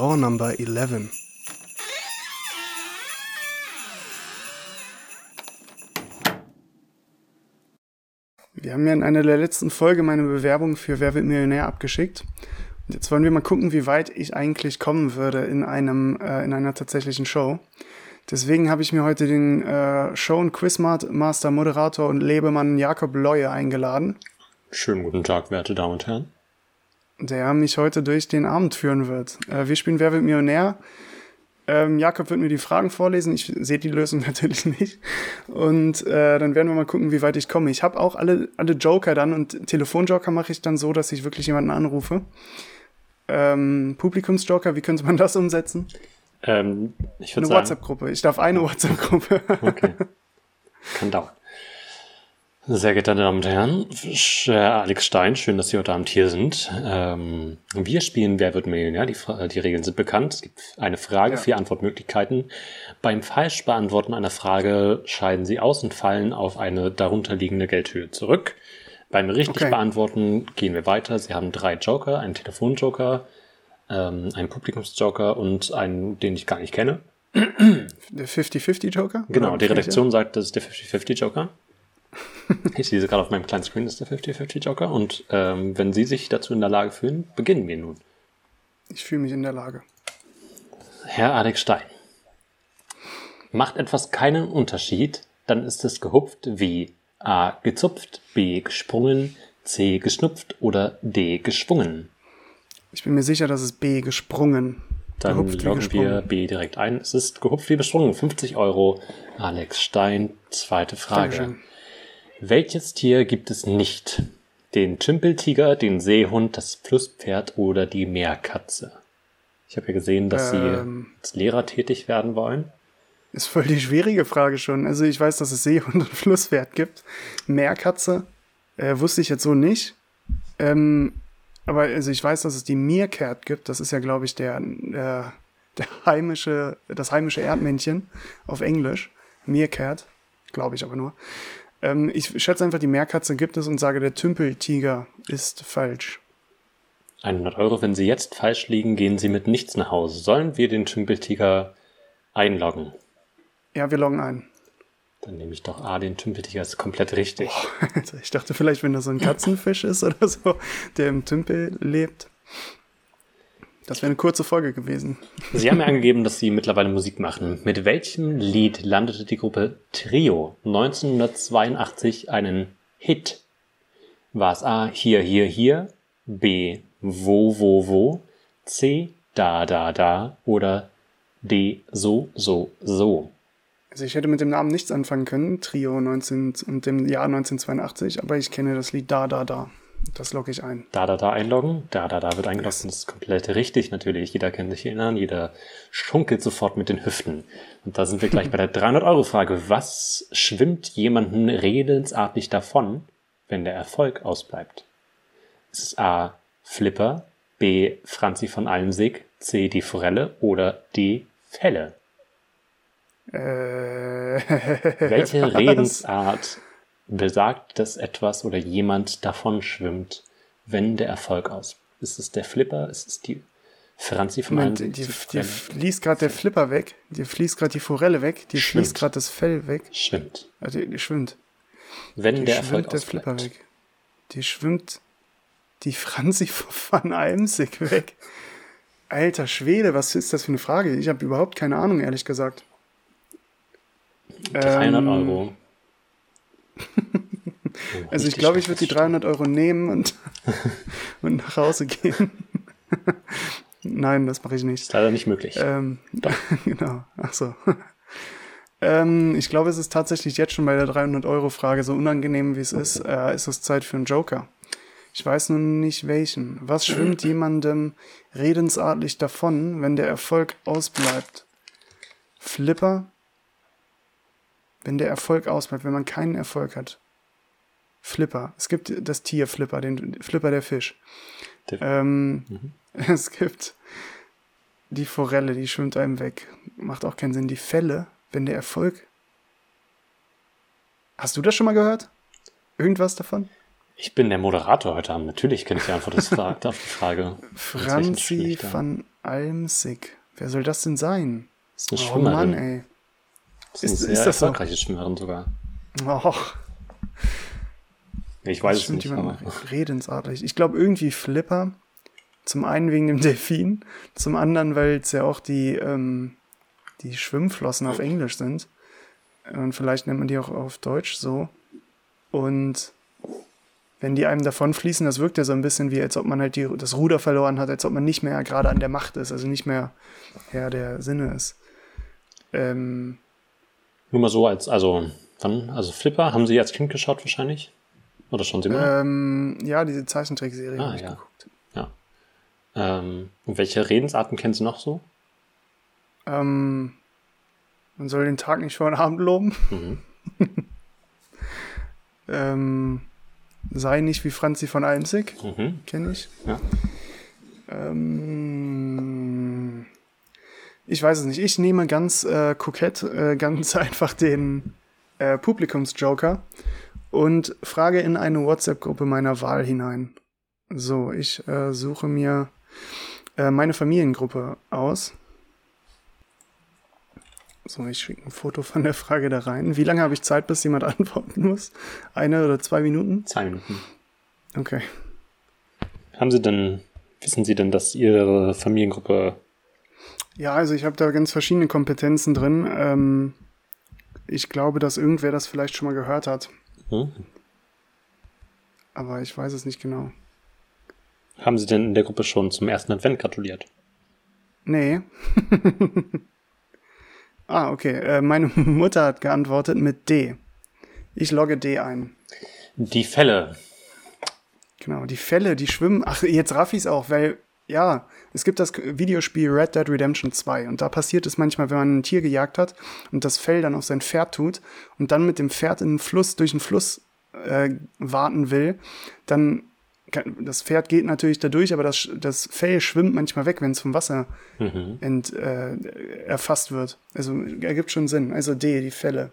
Door Number 11. Wir haben ja in einer der letzten Folge meine Bewerbung für Wer wird Millionär abgeschickt. Und jetzt wollen wir mal gucken, wie weit ich eigentlich kommen würde in einem äh, in einer tatsächlichen Show. Deswegen habe ich mir heute den äh, Show- und Quizmaster, Moderator und Lebemann Jakob Leue eingeladen. Schönen guten Tag, werte Damen und Herren. Der mich heute durch den Abend führen wird. Äh, wir spielen Wer wird Millionär. Ähm, Jakob wird mir die Fragen vorlesen. Ich sehe die Lösung natürlich nicht. Und äh, dann werden wir mal gucken, wie weit ich komme. Ich habe auch alle, alle Joker dann und Telefonjoker mache ich dann so, dass ich wirklich jemanden anrufe. Ähm, Publikumsjoker, wie könnte man das umsetzen? Ähm, ich Eine würde sagen, WhatsApp-Gruppe. Ich darf eine WhatsApp-Gruppe. okay. kann dauern. Sehr geehrte Damen und Herren, Herr Alex Stein, schön, dass Sie heute Abend hier sind. Ähm, wir spielen Wer wird Millionär? Die, die Regeln sind bekannt. Es gibt eine Frage, Ja. vier Antwortmöglichkeiten. Beim falsch beantworten einer Frage scheiden Sie aus und fallen auf eine darunterliegende Geldhöhe zurück. Beim richtig Okay. beantworten gehen wir weiter. Sie haben drei Joker, einen Telefonjoker, ähm, einen Publikumsjoker und einen, den ich gar nicht kenne. Der 50-50-Joker? Genau, Oder die? Redaktion sagt, das ist der 50-50-Joker. Ich lese gerade auf meinem kleinen Screen, ist der 50-50-Joker. Und ähm, wenn Sie sich dazu in der Lage fühlen, beginnen wir nun. Ich fühle mich in der Lage. Herr Alex Stein. Macht etwas keinen Unterschied, dann ist es gehupft wie A. gezupft, B. gesprungen, C. geschnupft oder D. geschwungen. Ich bin mir sicher, dass es B gesprungen. Dann Gehupft loggen wir. B direkt ein. Es ist gehupft wie besprungen. 50 Euro. Alex Stein, zweite Frage. Dankeschön. Welches Tier gibt es nicht? Den Tümpeltiger, den Seehund, das Flusspferd oder die Meerkatze? Ich habe ja gesehen, dass Ähm. Sie als Lehrer tätig werden wollen. Ist voll die schwierige Frage schon. Also ich weiß, dass es Seehund und Flusspferd gibt. Meerkatze äh, wusste ich jetzt so nicht. Ähm, aber also ich weiß, dass es die Meerkat gibt. Das ist ja, glaube ich, der, der, der heimische, das heimische Erdmännchen auf Englisch. Meerkat, glaube ich aber nur. Ähm, ich schätze einfach, die Meerkatze gibt es und sage, der Tümpeltiger ist falsch. 100 Euro. Wenn Sie jetzt falsch liegen, gehen Sie mit nichts nach Hause. Sollen wir den Tümpeltiger einloggen? Ja, wir loggen ein. Dann nehme ich doch A, den Tümpeltiger. ist komplett richtig. Also ich dachte vielleicht, wenn das so ein Katzenfisch ist oder so, der im Tümpel lebt. Das wäre eine kurze Folge gewesen. Sie haben ja angegeben, dass Sie mittlerweile Musik machen. Mit welchem Lied landete die Gruppe Trio 1982 einen Hit? War es A, hier, hier, hier, B, wo, wo, wo, C, da, da, da oder D, so, so, so? Also ich hätte mit dem Namen nichts anfangen können, Trio 19 und dem Jahr 1982, aber ich kenne das Lied Da, Da, Da. Das logge ich ein. Da, da, da einloggen. Da, da, da wird eingeloggt. Und das ist komplett richtig natürlich. Jeder kann sich erinnern. Jeder schunkelt sofort mit den Hüften. Und da sind wir gleich bei der 300-Euro-Frage. Was schwimmt jemanden redensartig davon, wenn der Erfolg ausbleibt? Ist es A. Flipper, B. Franzi von Almsig, C. Die Forelle oder D. Felle? Äh, Welche was? Redensart besagt, dass etwas oder jemand davon schwimmt, wenn der Erfolg aus? Ist es der Flipper? Ist es die Franzi von Moment, die, die die fließt gerade der Flipper weg, die fließt gerade die Forelle weg, die Schwimmt. fließt gerade das Fell weg. schwimmt. Also die, die schwimmt. Wenn Die der Erfolg schwimmt der ausbleibt. Flipper weg. Die schwimmt die Franzi von Almsig weg. Alter Schwede, was ist das für eine Frage? Ich habe überhaupt keine Ahnung, ehrlich gesagt. 300 Ähm, Euro. Also ich glaube, ich würde die 300 Euro nehmen und, und nach Hause gehen. Nein, das mache ich nicht. Ist leider nicht möglich. Ähm, genau, ach so. ähm, ich glaube, es ist tatsächlich jetzt schon bei der 300-Euro-Frage, so unangenehm wie es ist, äh, ist es Zeit für einen Joker. Ich weiß nun nicht welchen. Was schwimmt jemandem redensartlich davon, wenn der Erfolg ausbleibt? Flipper? Wenn der Erfolg ausbleibt, wenn man keinen Erfolg hat. Flipper. Es gibt das Tier Flipper, den Flipper der Fisch. Der- Ähm, Es gibt die Forelle, die schwimmt einem weg. Macht auch keinen Sinn. Die Fälle, wenn der Erfolg. Hast du das schon mal gehört? Irgendwas davon? Ich bin der Moderator heute Abend. Natürlich kenne ich die Antwort auf die Frage. Franzi van Almsig. Wer soll das denn sein? Das ist eine Oh Schwimmerin. Mann, ey. Das ist Ist- sehr ist das so? erfolgreiche Schwimmerin sogar. Och, Ich weiß es stimmt nicht, aber redensartlich. Ich glaube irgendwie Flipper. Zum einen wegen dem Delfin, zum anderen, weil es ja auch die, ähm, die Schwimmflossen auf Englisch sind. Und vielleicht nennt man die auch auf Deutsch so. Und wenn die einem davonfließen, das wirkt ja so ein bisschen wie, als ob man halt die, das Ruder verloren hat, als ob man nicht mehr gerade an der Macht ist, also nicht mehr Herr der Sinne ist. Ähm, nur mal so als, also, wann? Also Flipper, haben Sie als Kind geschaut wahrscheinlich? Oder schon Sie mal? ähm, ja, diese Zeichentrickserie Ah, habe ich ja. geguckt. Ähm, und welche Redensarten kennen Sie noch so? Ähm, man soll den Tag nicht vor den Abend loben. Mhm. Ähm, sei nicht wie Franzi von Almsig, Mhm. kenne ich. Ja. Ähm, ich weiß es nicht. Ich nehme ganz äh, kokett, äh, ganz einfach den äh, Publikumsjoker und frage in eine WhatsApp-Gruppe meiner Wahl hinein. So, ich äh, suche mir äh, meine Familiengruppe aus. So, ich schicke ein Foto von der Frage da rein. Wie lange habe ich Zeit, bis jemand antworten muss? Eine oder zwei Minuten? Zwei Minuten. Okay. Haben Sie denn, wissen Sie denn, dass Ihre Familiengruppe Ja, also ich habe da ganz verschiedene Kompetenzen drin. Ähm, ich glaube, dass irgendwer das vielleicht schon mal gehört hat, hm? aber ich weiß es nicht genau. Haben Sie denn in der Gruppe schon zum ersten Advent gratuliert? Nee. ah, okay. Äh, meine Mutter hat geantwortet mit D. Ich logge D ein. Die Fälle. Genau, die Fälle, die schwimmen. Ach, jetzt raff ich's auch, weil, ja, es gibt das Videospiel Red Dead Redemption 2 und da passiert es manchmal, wenn man ein Tier gejagt hat und das Fell dann auf sein Pferd tut und dann mit dem Pferd in den Fluss, durch den Fluss äh, warten will, dann kann, das Pferd geht natürlich da durch, aber das, das Fell schwimmt manchmal weg, wenn es vom Wasser Mhm. ent, äh, erfasst wird. Also ergibt schon Sinn. Also D, die Fälle.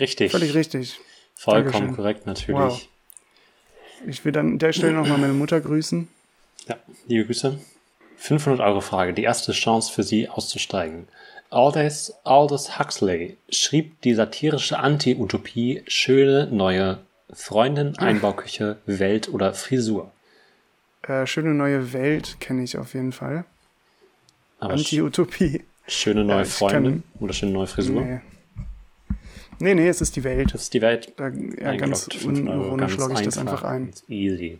Richtig. Völlig richtig. Vollkommen Dankeschön. korrekt, natürlich. Wow. Ich will dann an der Stelle nochmal meine Mutter grüßen. Ja, liebe Grüße. 500 Euro Frage, die erste Chance für Sie auszusteigen. Aldous, Aldous Huxley schrieb die satirische Anti-Utopie Schöne neue Freundin, Einbauküche, Welt oder Frisur. Äh, schöne neue Welt kenne ich auf jeden Fall. Anti-Utopie. schöne neue ich Freundin oder schöne neue Frisur. Nee. Nee, nee, es ist die Welt. Das ist die Welt. Da, ja, ganz Eingeloggt, 5 Euro, unironisch ganz logge ich das einfach ein. Easy.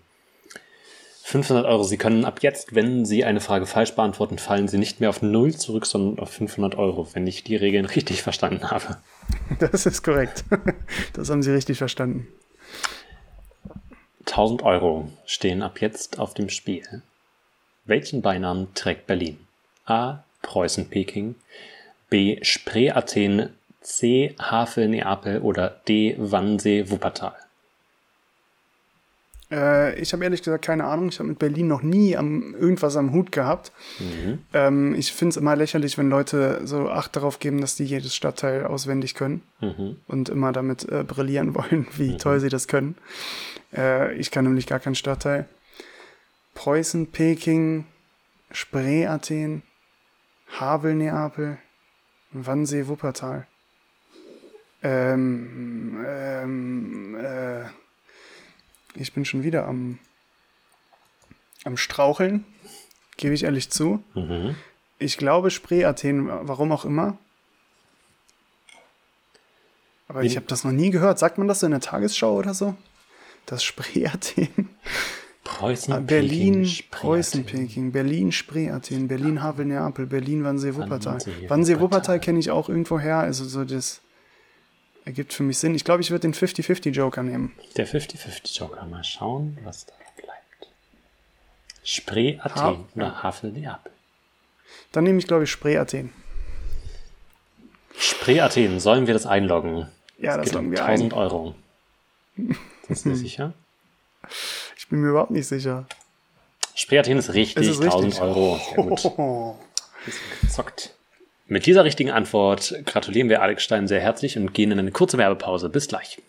500 Euro. Sie können ab jetzt, wenn Sie eine Frage falsch beantworten, fallen Sie nicht mehr auf 0 zurück, sondern auf 500 Euro, wenn ich die Regeln richtig verstanden habe. Das ist korrekt. Das haben Sie richtig verstanden. 1000 Euro stehen ab jetzt auf dem Spiel. Welchen Beinamen trägt Berlin? A. Preußen-Peking, B. Spree-Athen, C. Havel-Neapel oder D. Wannsee-Wuppertal? Äh, ich habe ehrlich gesagt keine Ahnung. Ich habe mit Berlin noch nie am, irgendwas am Hut gehabt. Mhm. Ähm, ich finde es immer lächerlich, wenn Leute so Acht darauf geben, dass die jedes Stadtteil auswendig können Mhm. und immer damit äh, brillieren wollen, wie toll sie das können. Äh, ich kann nämlich gar keinen Stadtteil. Preußen, Peking, Spree, Athen, Havel, Neapel, Wannsee, Wuppertal. Ähm, ähm, äh, ich bin schon wieder am, am Straucheln, gebe ich ehrlich zu. Mhm. Ich glaube Spree, Athen, warum auch immer. Aber ich In- habe das noch nie gehört. Sagt man das so in der Tagesschau oder so? Das Spree, Athen. Preußen, Berlin, Preußen. Peking, Berlin, Spree, Athen, Berlin, Havel, Neapel, Berlin, Wannsee, Wuppertal. Wannsee, Wannsee, Wuppertal. Wuppertal kenne ich auch irgendwo her. Also so das ergibt für mich Sinn. Ich glaube, ich würde den 50-50 Joker nehmen. Der 50-50 Joker. Mal schauen, was da bleibt. Spree, Athen Ha- oder Havel, Neapel. Dann nehme ich, glaube ich, Spree, Athen. Spree, Athen. Sollen wir das einloggen? Ja, Es das geht um loggen wir 1000 ein. Euro. Sind Sie sicher? Ich bin mir überhaupt nicht sicher. Spree, Athen ist richtig. Ist es richtig? 1000 Euro. Sehr gut. Oh. Gezockt. Mit dieser richtigen Antwort gratulieren wir Alex Stein sehr herzlich und gehen in eine kurze Werbepause. Bis gleich.